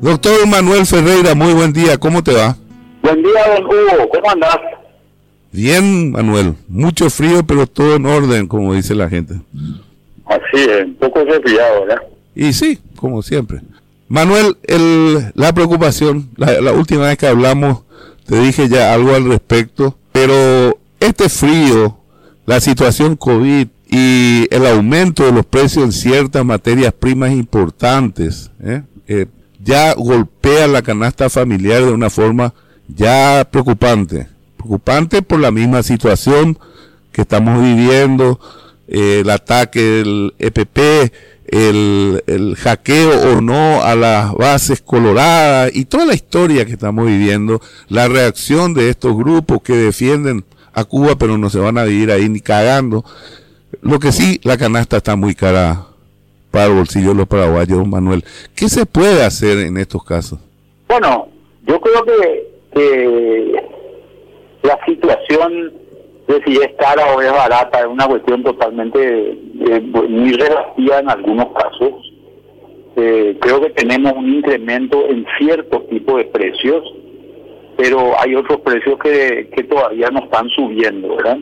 Doctor Manuel Ferreira, muy buen día, ¿cómo te va? Buen día, don Hugo, ¿cómo andás? Bien, Manuel, mucho frío, pero todo en orden, como dice la gente. Así es, un poco resfriado, ¿verdad? Y sí, como siempre. Manuel, el, la preocupación, la, la última vez que hablamos, te dije ya algo al respecto, pero este frío, la situación COVID y el aumento de los precios en ciertas materias primas importantes, ¿eh? Eh, ya golpea la canasta familiar de una forma ya preocupante. Preocupante por la misma situación que estamos viviendo, eh, el ataque del EPP, el, el, hackeo o no a las bases coloradas y toda la historia que estamos viviendo, la reacción de estos grupos que defienden a Cuba pero no se van a vivir ahí ni cagando. Lo que sí, la canasta está muy cara para el bolsillo de los paraguayos, Manuel. ¿Qué se puede hacer en estos casos? Bueno, yo creo que, que la situación de si es cara o es barata es una cuestión totalmente eh, muy relativa en algunos casos. Eh, creo que tenemos un incremento en ciertos tipos de precios, pero hay otros precios que, que todavía no están subiendo, ¿verdad?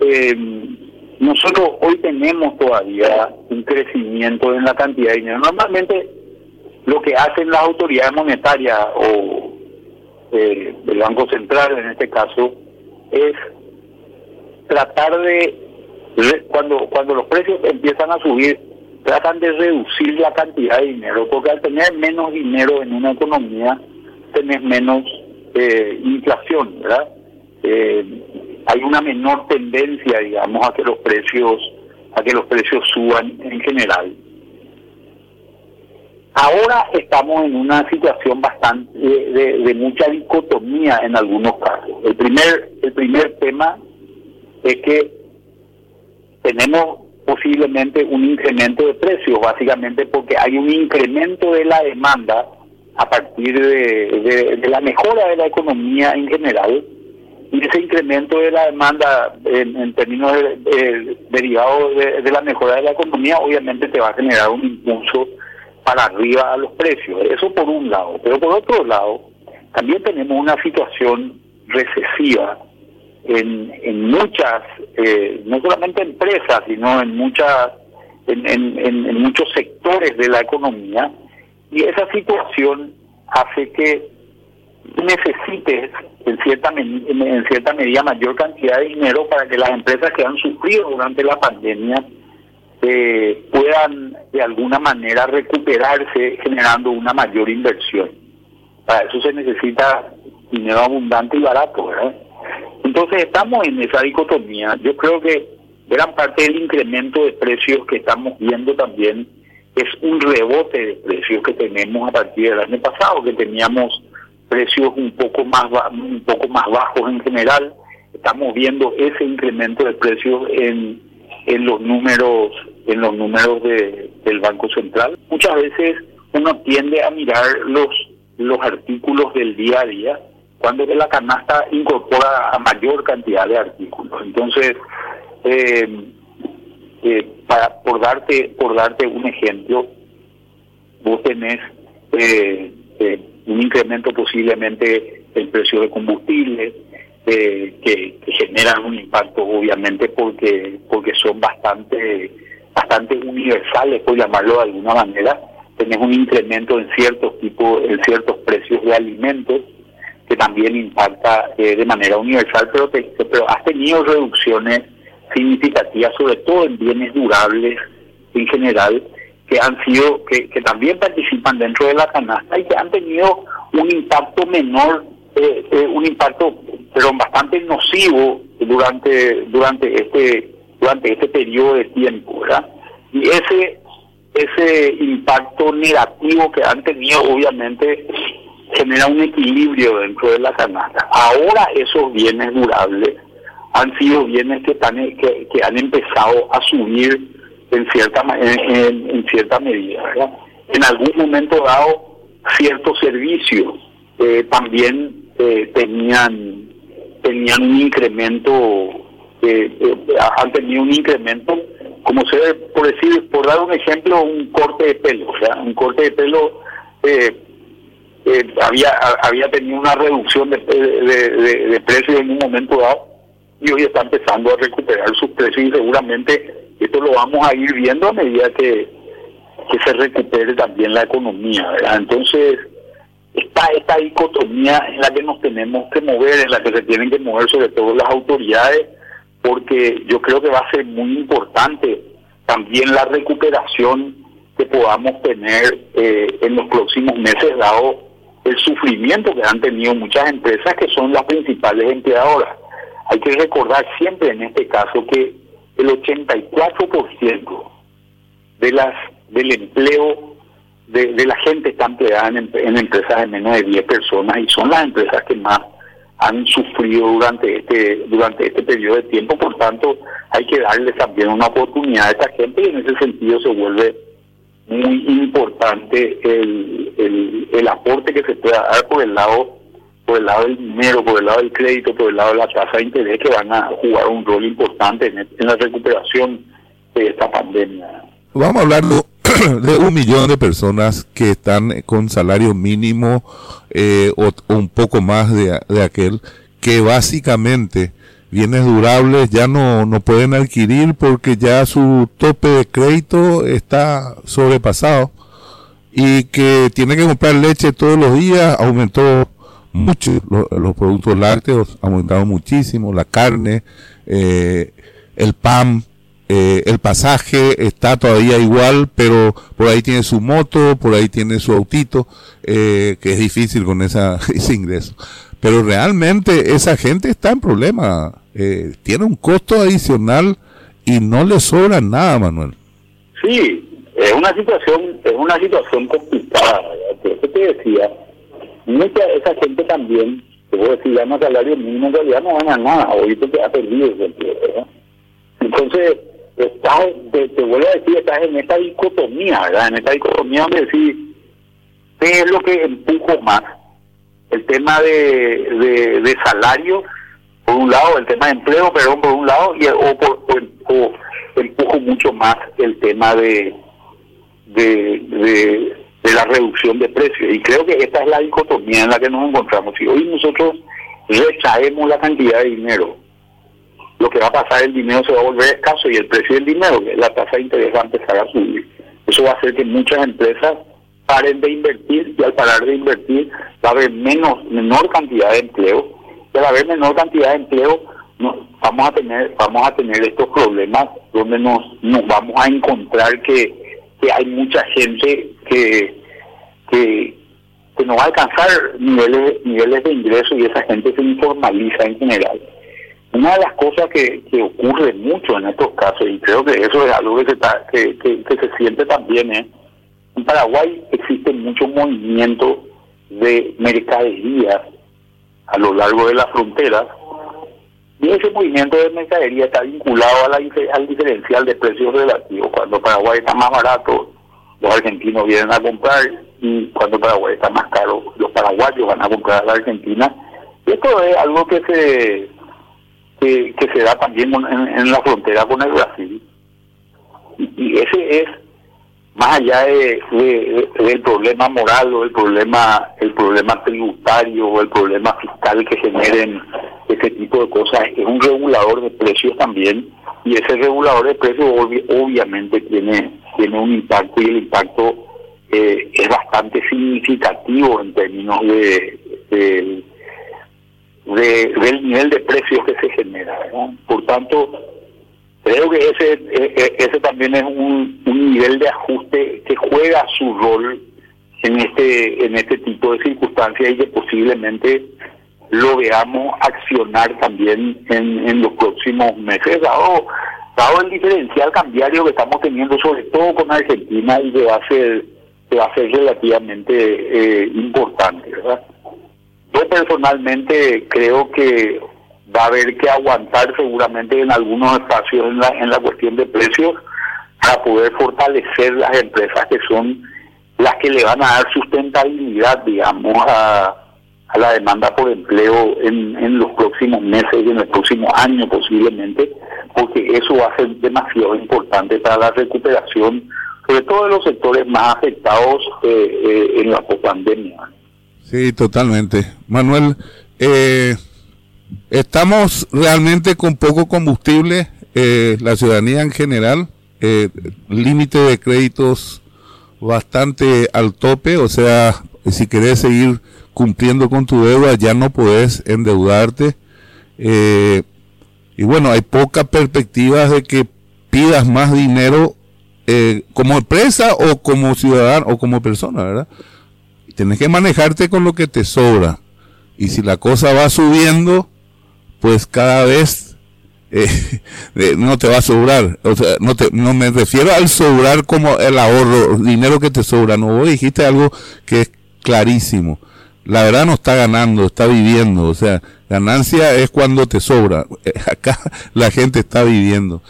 Eh, nosotros hoy tenemos todavía un crecimiento en la cantidad de dinero. Normalmente lo que hacen las autoridades monetarias o eh, el Banco Central en este caso es tratar de cuando cuando los precios empiezan a subir tratan de reducir la cantidad de dinero porque al tener menos dinero en una economía tenés menos eh, inflación verdad eh, hay una menor tendencia, digamos, a que los precios a que los precios suban en general. Ahora estamos en una situación bastante de, mucha dicotomía en algunos casos. El primer el primer tema es que tenemos posiblemente un incremento de precios, básicamente porque hay un incremento de la demanda a partir de la mejora de la economía en general y ese incremento de la demanda en, términos derivados de, la mejora de la economía obviamente te va a generar un impulso para arriba a los precios. Eso por un lado. Pero por otro lado, también tenemos una situación recesiva en, en muchas, eh, no solamente empresas, sino en muchas, en, en muchos sectores de la economía. Y esa situación hace que necesites en cierta, en cierta medida mayor cantidad de dinero para que las empresas que han sufrido durante la pandemia eh, puedan de alguna manera recuperarse generando una mayor inversión. Para eso se necesita dinero abundante y barato. Entonces estamos en esa dicotomía. Yo creo que gran parte del incremento de precios que estamos viendo también es un rebote de precios que tenemos a partir del año pasado, que teníamos precios un poco más un poco más bajos en general. Estamos viendo ese incremento de precios en, en los números en los números de, del Banco Central. Muchas veces uno tiende a mirar los los artículos del día a día cuando la canasta incorpora a mayor cantidad de artículos. Entonces, eh, eh, para por darte por darte un ejemplo, vos tenés eh, eh un incremento posiblemente del precio de combustible, eh, que, generan un impacto obviamente porque porque son bastante bastante universales, por llamarlo de alguna manera. Tenés un incremento en ciertos tipos, en ciertos precios de alimentos que también impacta eh, de manera universal, pero, pero has tenido reducciones significativas, sobre todo en bienes durables en general, que han sido, que, que también participan dentro de la canasta y que han tenido un impacto menor, eh, eh, un impacto pero bastante nocivo durante durante este durante este periodo de tiempo, ¿verdad? Y ese ese impacto negativo que han tenido obviamente genera un equilibrio dentro de la canasta. Ahora esos bienes durables han sido bienes que, están, que, que han empezado a subir en cierta en, en, cierta medida. En algún momento dado, ciertos servicios eh, también eh, tenían tenían un incremento, eh, han tenido un incremento, como se ve, por decir, por dar un ejemplo, un corte de pelo, un corte de pelo eh, había había tenido una reducción de, de, precios en un momento dado y hoy está empezando a recuperar sus precios y seguramente esto lo vamos a ir viendo a medida que, se recupere también la economía. Entonces, está esta dicotomía en la que nos tenemos que mover, en la que se tienen que mover sobre todo las autoridades, porque yo creo que va a ser muy importante también la recuperación que podamos tener eh, en los próximos meses, dado el sufrimiento que han tenido muchas empresas que son las principales empleadoras. Hay que recordar siempre en este caso que el 84% de las del empleo de, la gente está empleada en, empresas de menos de 10 personas y son las empresas que más han sufrido durante este durante este periodo de tiempo, por tanto hay que darles también una oportunidad a esta gente y en ese sentido se vuelve muy importante el, el, el aporte que se pueda dar por el lado por el lado del dinero, por el lado del crédito, por el lado de la tasa de interés que van a jugar un rol importante en, en la recuperación de esta pandemia. Vamos a hablar de un millón de personas que están con salario mínimo eh, o, un poco más de, aquel, que básicamente bienes durables ya no, no pueden adquirir porque ya su tope de crédito está sobrepasado y que tienen que comprar leche todos los días, aumentó mucho, los, productos lácteos aumentaron muchísimo, la carne, eh, el pan, eh, el pasaje está todavía igual, pero por ahí tiene su moto, por ahí tiene su autito, eh, que es difícil con esa, ese ingreso. Pero realmente esa gente está en problema, eh, tiene un costo adicional y no le sobra nada, Manuel. Sí, es una situación, es una situación complicada, te decía, mucha esa gente también, te voy a decir, gana salario mínimo, en realidad no gana nada, ahorita te ha perdido ese empleo, Entonces, estás, te, te, vuelvo a decir, estás en esta dicotomía, ¿verdad? En esta dicotomía donde decir, ¿qué es lo que empujo más? El tema de, de, de salario, por un lado, el tema de empleo, perdón, por un lado, y, o, por, o, empujo mucho más el tema de, de, de la reducción de precios. Y creo que esta es la dicotomía en la que nos encontramos. Si hoy nosotros retraemos la cantidad de dinero lo que va a pasar, el dinero se va a volver escaso y el precio del dinero, la tasa de interés va a empezar a subir. Eso va a hacer que muchas empresas paren de invertir y al parar de invertir va a haber menos menor cantidad de empleo y al haber menor cantidad de empleo vamos a tener vamos a tener estos problemas donde nos nos vamos a encontrar que, que hay mucha gente que que que no va a alcanzar niveles niveles de ingreso y esa gente se informaliza en general una de las cosas que, que ocurre mucho en estos casos, y creo que eso es algo que se, que, se siente también, ¿eh? en Paraguay existe mucho movimiento de mercadería a lo largo de las fronteras, y ese movimiento de mercadería está vinculado a la, al diferencial de precios relativos. Cuando Paraguay está más barato, los argentinos vienen a comprar, y cuando Paraguay está más caro, los paraguayos van a comprar a la Argentina. Esto es algo que se que, se da también en, la frontera con el Brasil. Y, ese es, más allá de, del problema moral o el problema, el problema tributario o el problema fiscal que generen ese tipo de cosas, es un regulador de precios también y ese regulador de precios obviamente tiene, tiene un impacto y el impacto eh, es bastante significativo en términos de, del nivel de precios que se genera. Por tanto, creo que ese e, e, ese también es un, un nivel de ajuste que juega su rol en este en este tipo de circunstancias y que posiblemente lo veamos accionar también en, en los próximos meses, dado, dado el diferencial cambiario que estamos teniendo, sobre todo con Argentina, y que va a ser, que va a ser relativamente eh, importante, ¿verdad? Yo personalmente creo que va a haber que aguantar seguramente en algunos espacios en la, en la cuestión de precios para poder fortalecer las empresas que son las que le van a dar sustentabilidad, digamos, a, a la demanda por empleo en, en los próximos meses y en el próximo año posiblemente, porque eso va a ser demasiado importante para la recuperación, sobre todo de los sectores más afectados eh, eh, en la pandemia. Sí, totalmente. Manuel, eh, estamos realmente con poco combustible, eh, la ciudadanía en general, eh, límite de créditos bastante al tope, o sea, si querés seguir cumpliendo con tu deuda ya no podés endeudarte. y bueno, hay pocas perspectivas de que pidas más dinero como empresa o como ciudadano o como persona, ¿verdad? tienes que manejarte con lo que te sobra. Y si la cosa va subiendo, pues cada vez eh, no te va a sobrar. O sea, no, te, no me refiero al sobrar como el ahorro, dinero que te sobra. No, vos dijiste algo que es clarísimo. La verdad no está ganando, está viviendo. O sea, ganancia es cuando te sobra. Acá la gente está viviendo.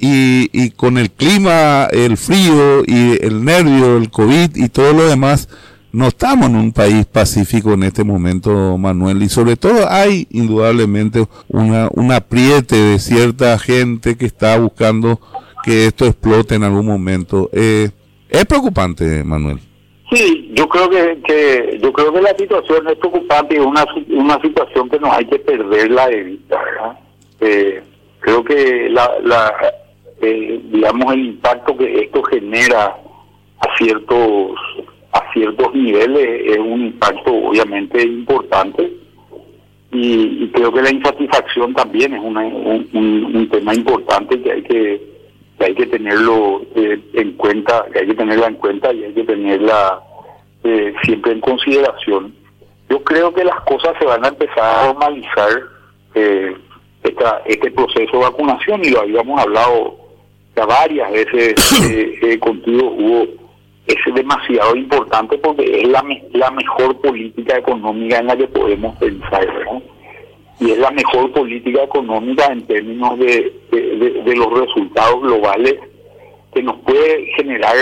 Y, y con el clima, el frío y el nervio, el COVID y todo lo demás, no estamos en un país pacífico en este momento, Manuel, y sobre todo hay indudablemente una, un apriete de cierta gente que está buscando que esto explote en algún momento. Eh, es preocupante, Manuel. Sí, yo creo que, yo creo que la situación es preocupante y es una, una situación que no hay que perderla de vista. Eh, creo que la, la eh, digamos el impacto que esto genera a ciertos ciertos niveles es un impacto obviamente importante y, creo que la insatisfacción también es un, tema importante que hay que, hay que tenerlo eh, en cuenta, que hay que tenerla en cuenta y hay que tenerla eh, siempre en consideración. Yo creo que las cosas se van a empezar a normalizar eh, esta, este proceso de vacunación y lo habíamos hablado ya varias veces contigo, Hugo es demasiado importante porque es la, la mejor política económica en la que podemos pensar, Y es la mejor política económica en términos de, de, los resultados globales que nos puede generar,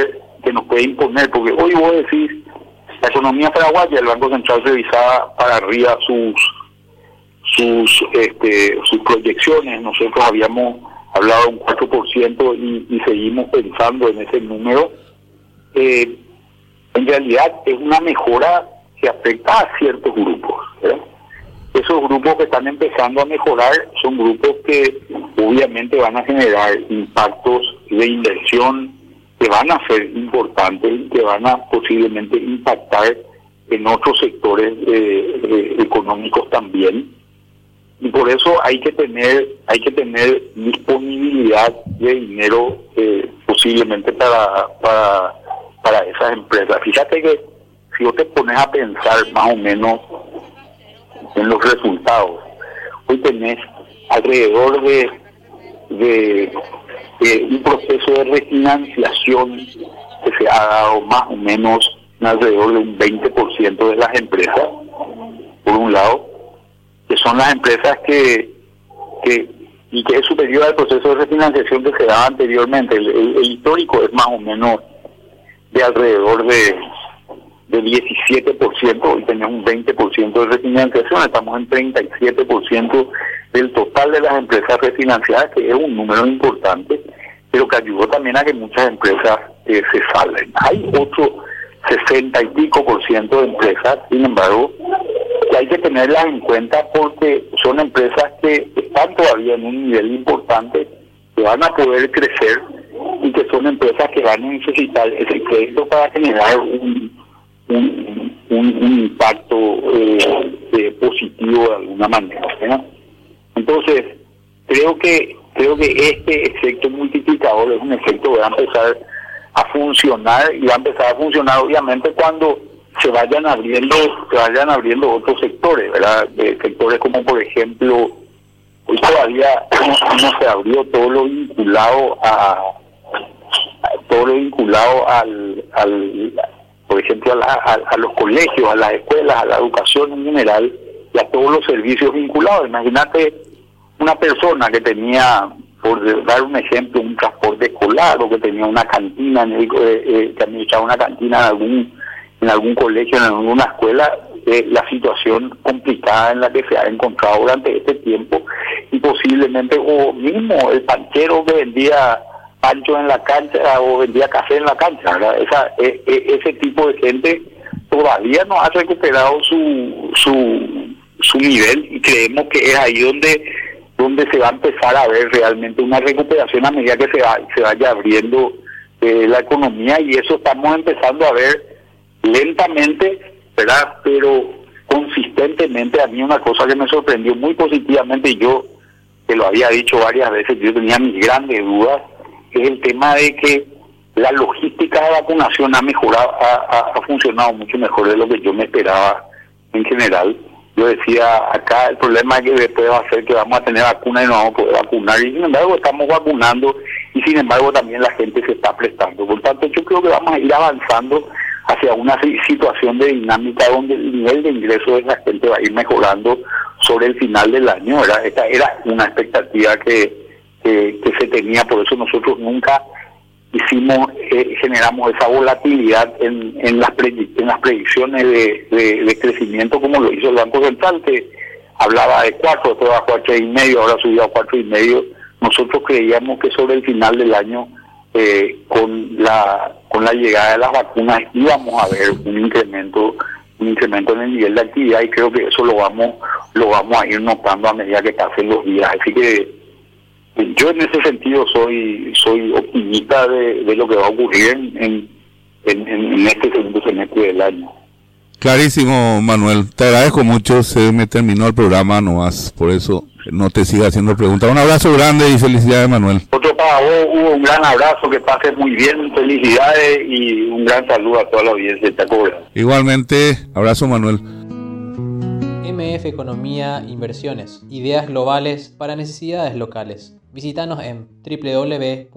que nos puede imponer, porque hoy voy a decir, la economía paraguaya, el Banco Central revisaba para arriba sus sus este, sus proyecciones, nosotros habíamos hablado de un 4% y, y seguimos pensando en ese número eh, en realidad es una mejora que afecta a ciertos grupos. Esos grupos que están empezando a mejorar son grupos que obviamente van a generar impactos de inversión que van a ser importantes y que van a posiblemente impactar en otros sectores eh, eh, económicos también y por eso hay que tener hay que tener disponibilidad de dinero eh, posiblemente para para para esas empresas. Fíjate que si vos te pones a pensar más o menos en los resultados, hoy tenés alrededor de, de, un proceso de refinanciación que se ha dado más o menos alrededor de un 20% de las empresas, por un lado, que son las empresas que, que y que es superior al proceso de refinanciación que se daba anteriormente. el histórico es más o menos de alrededor de, de 17%, hoy tenemos un 20% de refinanciación, estamos en 37% del total de las empresas refinanciadas, que es un número importante, pero que ayudó también a que muchas empresas eh, se salven. Hay otro 60 y pico por ciento de empresas, sin embargo, que hay que tenerlas en cuenta porque son empresas que están todavía en un nivel importante, que van a poder crecer y que son empresas que van a necesitar ese crédito para generar un, un, impacto eh, eh, positivo de alguna manera. Entonces, creo que creo que este efecto multiplicador es un efecto que va a empezar a funcionar y va a empezar a funcionar obviamente cuando se vayan abriendo se vayan abriendo otros sectores, ¿verdad? sectores como por ejemplo hoy todavía no se abrió todo lo vinculado a todo lo vinculado al, al por ejemplo, a, los colegios, a las escuelas, a la educación en general y a todos los servicios vinculados. Imagínate una persona que tenía, por dar un ejemplo, un transporte escolar o que tenía una cantina, eh, eh, que administraba una cantina en algún, en algún colegio, en alguna escuela, eh, la situación complicada en la que se ha encontrado durante este tiempo y posiblemente, o mismo el panchero que vendía pancho en la cancha o vendía café en la cancha. Esa, e, e, ese tipo de gente todavía no ha recuperado su, su, su nivel y creemos que es ahí donde donde se va a empezar a ver realmente una recuperación a medida que se, va, se vaya abriendo eh, la economía y eso estamos empezando a ver lentamente, ¿verdad? Pero consistentemente a mí una cosa que me sorprendió muy positivamente y yo que lo había dicho varias veces, yo tenía mis grandes dudas, es el tema de que la logística de vacunación ha mejorado, ha, funcionado mucho mejor de lo que yo me esperaba en general yo decía, acá el problema que después va a ser que vamos a tener vacuna y no vamos a poder vacunar. Y sin embargo estamos vacunando y sin embargo también la gente se está prestando. Por tanto, yo creo que vamos a ir avanzando hacia una situación de dinámica donde el nivel de ingreso de la gente va a ir mejorando sobre el final del año. ¿verdad? Esta era una expectativa que, que, se tenía, por eso nosotros nunca hicimos eh, generamos esa volatilidad en, en las en las predicciones de, de, crecimiento como lo hizo el Banco Central que hablaba de cuatro bajó a tres y medio ahora subió a cuatro y medio. Nosotros creíamos que sobre el final del año eh, con la con la llegada de las vacunas íbamos a ver un incremento un incremento en el nivel de actividad y creo que eso lo vamos lo vamos a ir notando a medida que pasen los días. Así que yo en ese sentido soy soy optimista de, lo que va a ocurrir en, en, este segundo semestre del año. Clarísimo, Manuel. Te agradezco mucho. Se me terminó el programa nomás. Por eso no te siga haciendo preguntas. Un abrazo grande y felicidades, Manuel. Otro para vos, Hugo, un gran abrazo. Que pases muy bien. Felicidades y un gran saludo a toda la audiencia de Igualmente, abrazo, Manuel. MF Economía Inversiones. Ideas globales para necesidades locales. Visítanos en www.mf.com.py.